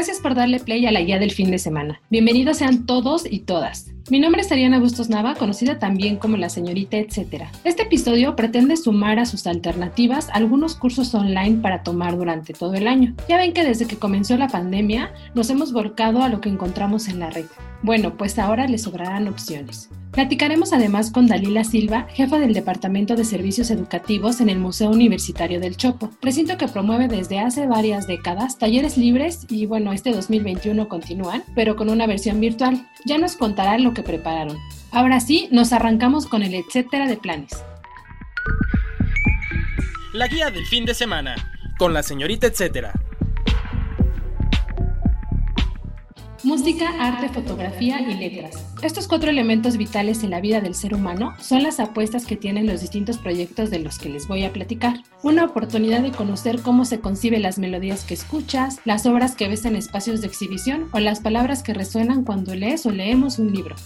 Gracias por darle play a la guía del fin de semana. Bienvenidos sean todos y todas. Mi nombre es Ariana Bustos Nava, conocida también como la señorita etcétera. Este episodio pretende sumar a sus alternativas algunos cursos online para tomar durante todo el año. Ya ven que desde que comenzó la pandemia nos hemos volcado a lo que encontramos en la red. Bueno, pues ahora les sobrarán opciones. Platicaremos además con Dalila Silva, jefa del Departamento de Servicios Educativos en el Museo Universitario del Chopo, recinto que promueve desde hace varias décadas talleres libres y bueno, este 2021 continúan, pero con una versión virtual. Ya nos contarán lo que prepararon. Ahora sí, nos arrancamos con el etcétera de planes. La guía del fin de semana, con la señorita etcétera. Música, arte, fotografía y letras. Estos cuatro elementos vitales en la vida del ser humano son las apuestas que tienen los distintos proyectos de los que les voy a platicar. Una oportunidad de conocer cómo se conciben las melodías que escuchas, las obras que ves en espacios de exhibición o las palabras que resuenan cuando lees o leemos un libro.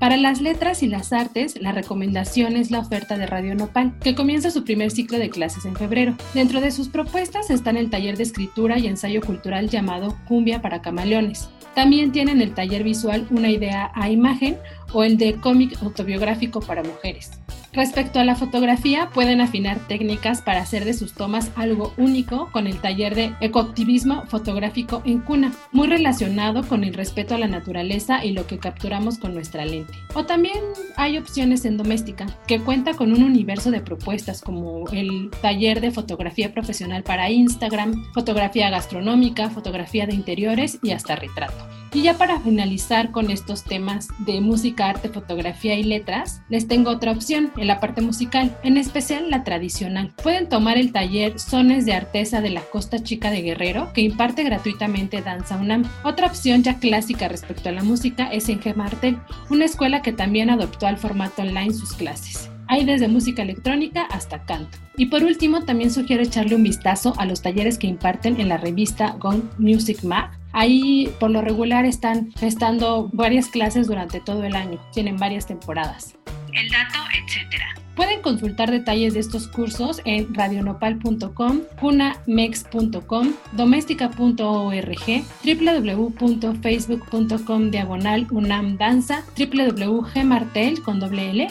Para las letras y las artes, la recomendación es la oferta de Radio Nopal, que comienza su primer ciclo de clases en febrero. Dentro de sus propuestas están el taller de escritura y ensayo cultural llamado Cumbia para Camaleones. También tienen el taller visual Una idea a imagen o el de cómic autobiográfico para mujeres. Respecto a la fotografía, pueden afinar técnicas para hacer de sus tomas algo único con el taller de ecoactivismo fotográfico en cuna, muy relacionado con el respeto a la naturaleza y lo que capturamos con nuestra lente. O también hay opciones en doméstica, que cuenta con un universo de propuestas como el taller de fotografía profesional para Instagram, fotografía gastronómica, fotografía de interiores y hasta retrato. Y ya para finalizar con estos temas de música, arte, fotografía y letras, les tengo otra opción en la parte musical, en especial la tradicional. Pueden tomar el taller Sones de Artesa de la Costa Chica de Guerrero, que imparte gratuitamente Danza UNAM. Otra opción ya clásica respecto a la música es en Gemartel, una escuela que también adoptó al formato online sus clases. Hay desde música electrónica hasta canto. Y por último, también sugiero echarle un vistazo a los talleres que imparten en la revista Gong Music Mag. Ahí por lo regular están gestando varias clases durante todo el año, tienen varias temporadas. El dato, etc. Pueden consultar detalles de estos cursos en radionopal.com, cunamex.com, doméstica.org, www.facebook.com diagonal unamdanza, www.gmartel con doble L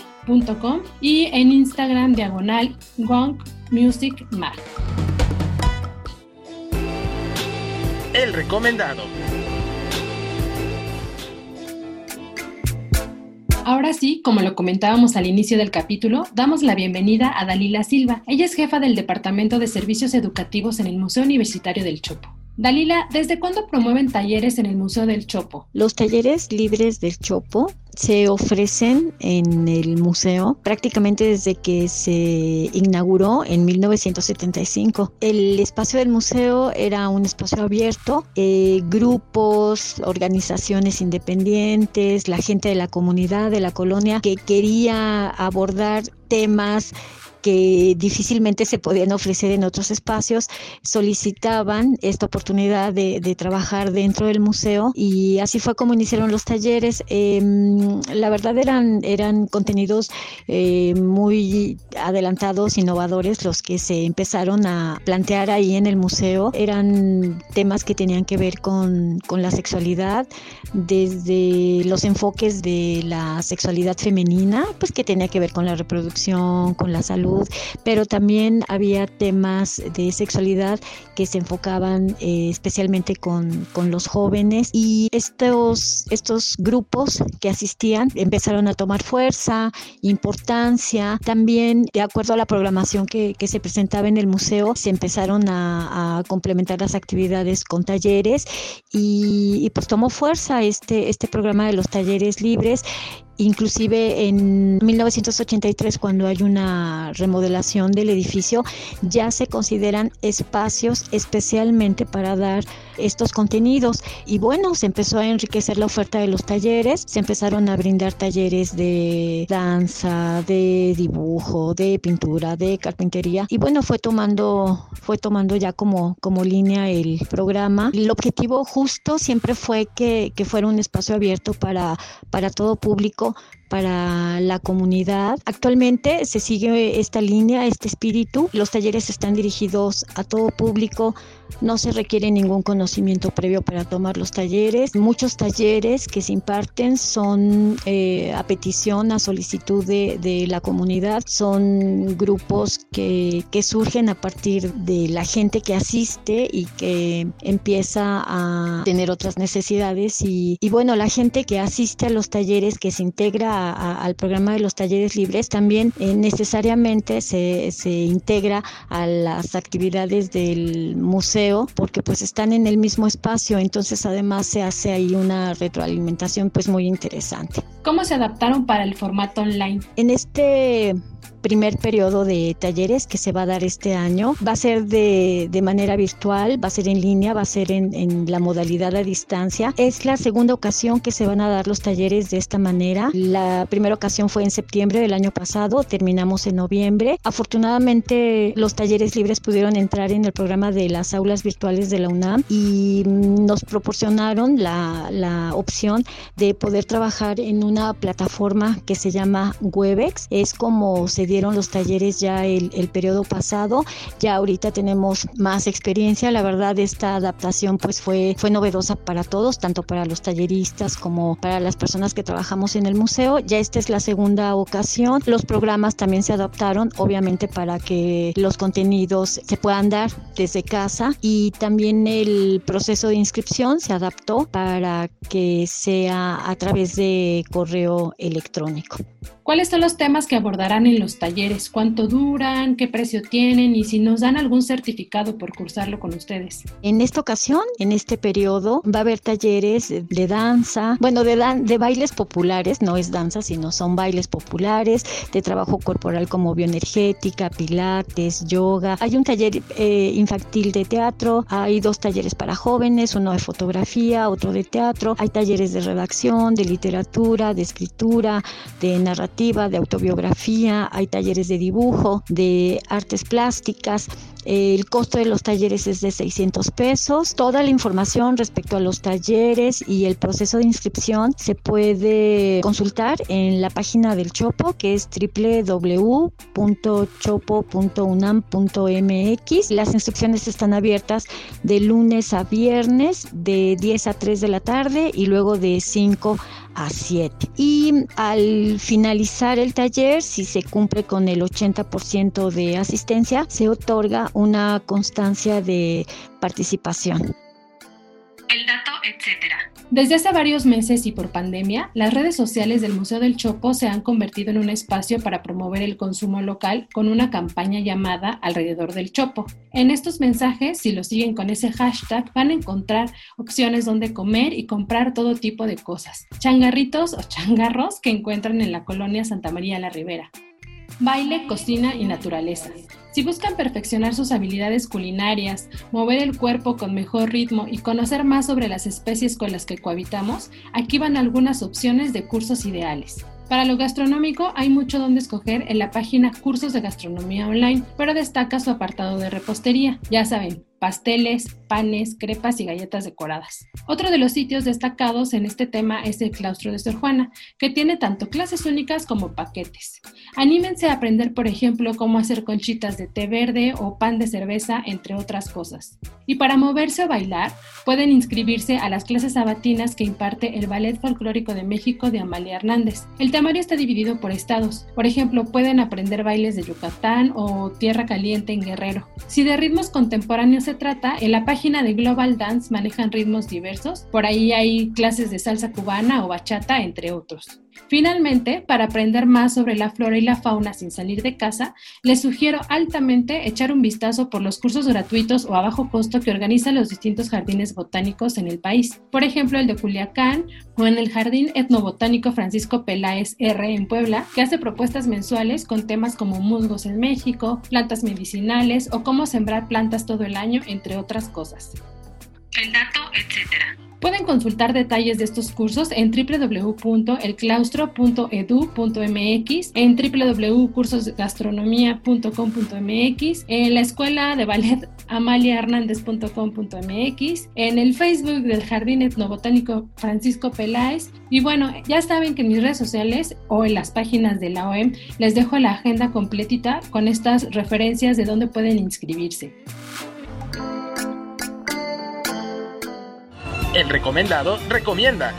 y en Instagram diagonal Gong Music Mag. El recomendado. Ahora sí, como lo comentábamos al inicio del capítulo, damos la bienvenida a Dalila Silva. Ella es jefa del Departamento de Servicios Educativos en el Museo Universitario del Chopo. Dalila, ¿desde cuándo promueven talleres en el Museo del Chopo? Los talleres libres del Chopo se ofrecen en el museo prácticamente desde que se inauguró en 1975. El espacio del museo era un espacio abierto, eh, grupos, organizaciones independientes, la gente de la comunidad, de la colonia, que quería abordar temas que difícilmente se podían ofrecer en otros espacios, solicitaban esta oportunidad de, trabajar dentro del museo y así fue como iniciaron los talleres. Em, la verdad eran, eran contenidos eh, muy adelantados, innovadores, los que se empezaron a plantear ahí en el museo. Eran temas que tenían que ver con, con la sexualidad, desde los enfoques de la sexualidad femenina, pues que tenía que ver con la reproducción, con la salud pero también había temas de sexualidad que se enfocaban eh, especialmente con, con, los jóvenes. Y estos, estos grupos que asistían empezaron a tomar fuerza, importancia, también de acuerdo a la programación que, que se presentaba en el museo, se empezaron a, complementar las actividades con talleres y, y, pues tomó fuerza este, este programa de los talleres libres inclusive en 1983 cuando hay una remodelación del edificio ya se consideran espacios especialmente para dar estos contenidos y bueno, se empezó a enriquecer la oferta de los talleres, se empezaron a brindar talleres de danza, de dibujo, de pintura, de carpintería y bueno, fue tomando fue tomando ya como como línea el programa. El objetivo justo siempre fue que, que fuera un espacio abierto para para todo público people para la comunidad. Actualmente se sigue esta línea, este espíritu. Los talleres están dirigidos a todo público. No se requiere ningún conocimiento previo para tomar los talleres. Muchos talleres que se imparten son eh, a petición, a solicitud de, la comunidad. Son grupos que, que surgen a partir de la gente que asiste y que empieza a tener otras necesidades. Y, y bueno, la gente que asiste a los talleres, que se integra al programa de los talleres libres, también eh, necesariamente se, se integra a las actividades del museo porque pues están en el mismo espacio, entonces además se hace ahí una retroalimentación pues muy interesante. ¿Cómo se adaptaron para el formato online? En este primer periodo de talleres que se va a dar este año. Va a ser de, de manera virtual, va a ser en línea, va a ser en, en, la modalidad a distancia. Es la segunda ocasión que se van a dar los talleres de esta manera. La primera ocasión fue en septiembre del año pasado, terminamos en noviembre. Afortunadamente los talleres libres pudieron entrar en el programa de las aulas virtuales de la UNAM y nos proporcionaron la, la opción de poder trabajar en una plataforma que se llama Webex. Es como se dieron los talleres ya el, el periodo pasado, ya ahorita tenemos más experiencia, la verdad esta adaptación pues fue, fue novedosa para todos, tanto para los talleristas como para las personas que trabajamos en el museo, ya esta es la segunda ocasión, los programas también se adaptaron obviamente para que los contenidos se puedan dar desde casa. Y también el proceso de inscripción se adaptó para que sea a través de correo electrónico. ¿Cuáles son los temas que abordarán en los talleres? ¿Cuánto duran? ¿Qué precio tienen? Y si nos dan algún certificado por cursarlo con ustedes. En esta ocasión, en este periodo, va a haber talleres de danza, bueno, de, dan de bailes populares, no es danza, sino son bailes populares, de trabajo corporal como bioenergética, pilates, yoga. Hay un taller eh, infantil de teatro, hay dos talleres para jóvenes, uno de fotografía, otro de teatro, hay talleres de redacción, de literatura, de escritura, de narrativa de autobiografía, hay talleres de dibujo, de artes plásticas. El costo de los talleres es de 600 pesos. Toda la información respecto a los talleres y el proceso de inscripción se puede consultar en la página del Chopo, que es www.chopo.unam.mx. Las inscripciones están abiertas de lunes a viernes de 10 a 3 de la tarde y luego de 5 a 7. Y al finalizar el taller, si se cumple con el 80% de asistencia, se otorga una constancia de participación. Desde hace varios meses y por pandemia, las redes sociales del Museo del Chopo se han convertido en un espacio para promover el consumo local con una campaña llamada Alrededor del Chopo. En estos mensajes, si lo siguen con ese hashtag, van a encontrar opciones donde comer y comprar todo tipo de cosas. Changarritos o changarros que encuentran en la colonia Santa María la Ribera. Baile, cocina y naturaleza. Si buscan perfeccionar sus habilidades culinarias, mover el cuerpo con mejor ritmo y conocer más sobre las especies con las que cohabitamos, aquí van algunas opciones de cursos ideales. Para lo gastronómico hay mucho donde escoger en la página Cursos de Gastronomía Online, pero destaca su apartado de repostería. Ya saben, pasteles, panes, crepas y galletas decoradas. Otro de los sitios destacados en este tema es el claustro de Sor Juana, que tiene tanto clases únicas como paquetes. Anímense a aprender, por ejemplo, cómo hacer conchitas de té verde o pan de cerveza, entre otras cosas. Y para moverse o bailar, pueden inscribirse a las clases sabatinas que imparte el Ballet Folclórico de México de Amalia Hernández. El temario está dividido por estados. Por ejemplo, pueden aprender bailes de Yucatán o Tierra Caliente en Guerrero. Si de ritmos contemporáneos se trata, en la página de Global Dance manejan ritmos diversos. Por ahí hay clases de salsa cubana o bachata, entre otros. Finalmente, para aprender más sobre la flora y la fauna sin salir de casa, les sugiero altamente echar un vistazo por los cursos gratuitos o a bajo costo que organizan los distintos jardines botánicos en el país. Por ejemplo, el de Culiacán o en el Jardín Etnobotánico Francisco Peláez R en Puebla, que hace propuestas mensuales con temas como musgos en México, plantas medicinales o cómo sembrar plantas todo el año, entre otras cosas. El dato, etcétera. Pueden consultar detalles de estos cursos en www.elclaustro.edu.mx, en www.cursosgastronomía.com.mx, en la escuela de ballet amaliahernandez.com.mx, en el Facebook del Jardín Etnobotánico Francisco Peláez. Y bueno, ya saben que en mis redes sociales o en las páginas de la OEM les dejo la agenda completita con estas referencias de dónde pueden inscribirse. El recomendado recomienda.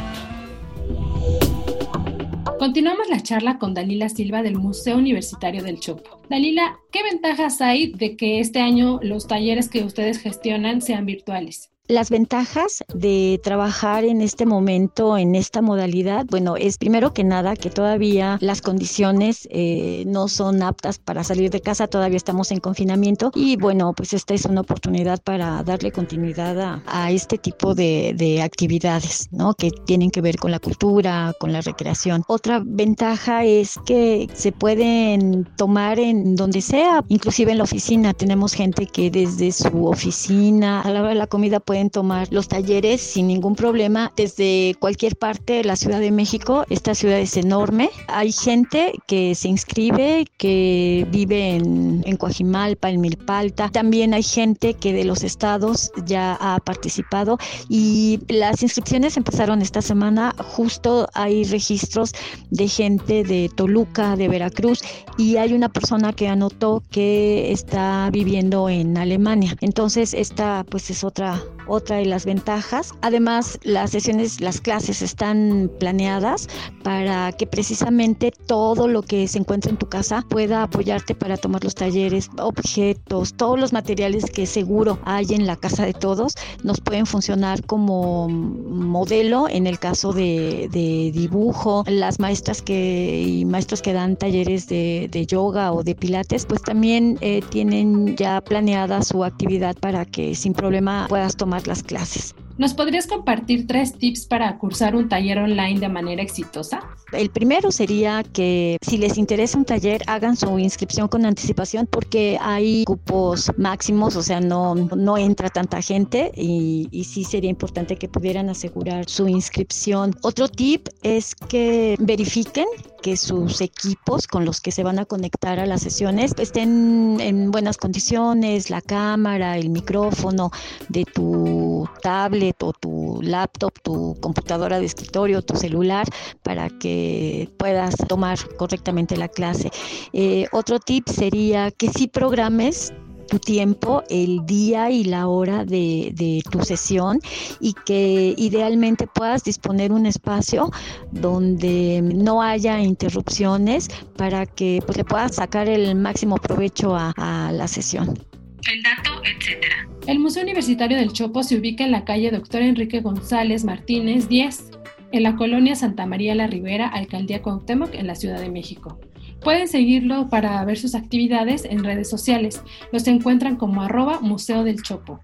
Continuamos la charla con Dalila Silva del Museo Universitario del Chopo. Dalila, ¿qué ventajas hay de que este año los talleres que ustedes gestionan sean virtuales? Las ventajas de trabajar en este momento, en esta modalidad, bueno, es primero que nada que todavía las condiciones eh, no son aptas para salir de casa, todavía estamos en confinamiento y bueno, pues esta es una oportunidad para darle continuidad a, este tipo de, de, actividades, ¿no? Que tienen que ver con la cultura, con la recreación. Otra ventaja es que se pueden tomar en donde sea, inclusive en la oficina. Tenemos gente que desde su oficina a la hora de la comida puede tomar los talleres sin ningún problema desde cualquier parte de la Ciudad de México. Esta ciudad es enorme. Hay gente que se inscribe, que vive en, en Coajimalpa, en Milpalta. También hay gente que de los estados ya ha participado y las inscripciones empezaron esta semana. Justo hay registros de gente de Toluca, de Veracruz y hay una persona que anotó que está viviendo en Alemania. Entonces esta pues es otra otra de las ventajas. Además, las sesiones, las clases están planeadas para que precisamente todo lo que se encuentra en tu casa pueda apoyarte para tomar los talleres, objetos, todos los materiales que seguro hay en la casa de todos, nos pueden funcionar como modelo en el caso de, dibujo. Las maestras que, y maestros que dan talleres de, yoga o de pilates, pues también eh, tienen ya planeada su actividad para que sin problema puedas tomar las clases. ¿Nos podrías compartir tres tips para cursar un taller online de manera exitosa? El primero sería que si les interesa un taller, hagan su inscripción con anticipación porque hay cupos máximos, o sea, no, no entra tanta gente y, y sí sería importante que pudieran asegurar su inscripción. Otro tip es que verifiquen que sus equipos con los que se van a conectar a las sesiones estén en buenas condiciones, la cámara, el micrófono de tu tablet o tu laptop, tu computadora de escritorio, tu celular, para que puedas tomar correctamente la clase. Eh, otro tip sería que si programes tu tiempo, el día y la hora de, tu sesión y que idealmente puedas disponer un espacio donde no haya interrupciones para que pues, le puedas sacar el máximo provecho a, a la sesión. El dato, etcétera. El Museo Universitario del Chopo se ubica en la calle Doctor Enrique González Martínez 10, en la colonia Santa María la Ribera, Alcaldía Cuauhtémoc, en la Ciudad de México. Pueden seguirlo para ver sus actividades en redes sociales. Los encuentran como arroba Museo del Chopo.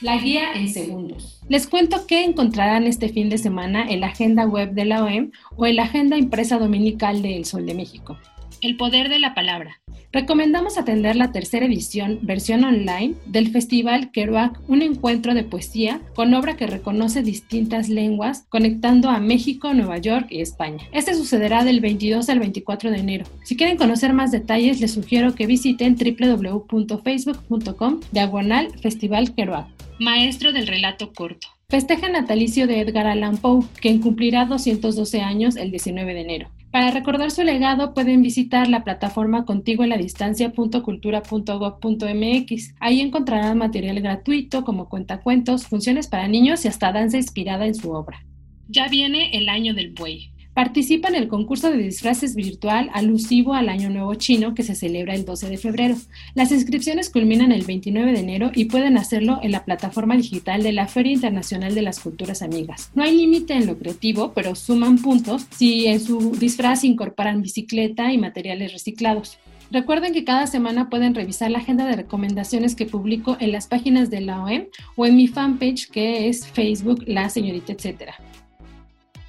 La guía en segundos. Les cuento que encontrarán este fin de semana en la agenda web de la OEM o en la agenda impresa dominical de El Sol de México. El poder de la palabra. Recomendamos atender la tercera edición, versión online, del Festival Kerouac, un encuentro de poesía con obra que reconoce distintas lenguas, conectando a México, Nueva York y España. Este sucederá del 22 al 24 de enero. Si quieren conocer más detalles, les sugiero que visiten www.facebook.com diagonal Festival Kerouac. Maestro del relato corto. Festeja natalicio de Edgar Allan Poe, quien cumplirá 212 años el 19 de enero. Para recordar su legado pueden visitar la plataforma contigo en la distancia.cultura.gov.mx. Ahí encontrarán material gratuito como cuentacuentos, funciones para niños y hasta danza inspirada en su obra. Ya viene el año del buey. Participa en el concurso de disfraces virtual alusivo al Año Nuevo Chino que se celebra el 12 de febrero. Las inscripciones culminan el 29 de enero y pueden hacerlo en la plataforma digital de la Feria Internacional de las Culturas Amigas. No hay límite en lo creativo, pero suman puntos si en su disfraz incorporan bicicleta y materiales reciclados. Recuerden que cada semana pueden revisar la agenda de recomendaciones que publico en las páginas de la OEM o en mi fanpage que es Facebook La Señorita Etcétera.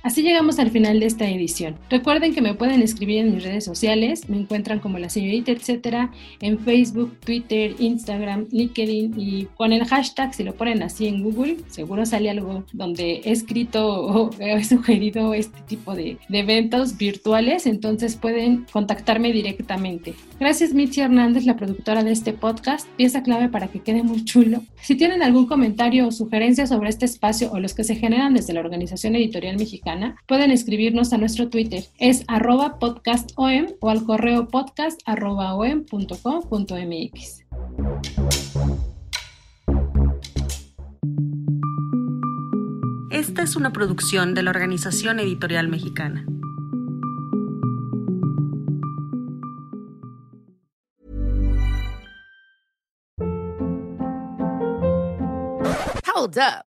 Así llegamos al final de esta edición. Recuerden que me pueden escribir en mis redes sociales, me encuentran como la señorita etcétera en Facebook, Twitter, Instagram, LinkedIn y con el hashtag, si lo ponen así en Google, seguro sale algo donde he escrito o he sugerido este tipo de, de eventos virtuales, entonces pueden contactarme directamente. Gracias Mitzi Hernández, la productora de este podcast, pieza clave para que quede muy chulo. Si tienen algún comentario o sugerencia sobre este espacio o los que se generan desde la Organización Editorial Mexicana, pueden escribirnos a nuestro Twitter. Es arroba podcastom o al correo podcast arroba. Esta es una producción de la Organización Editorial Mexicana. Hold up.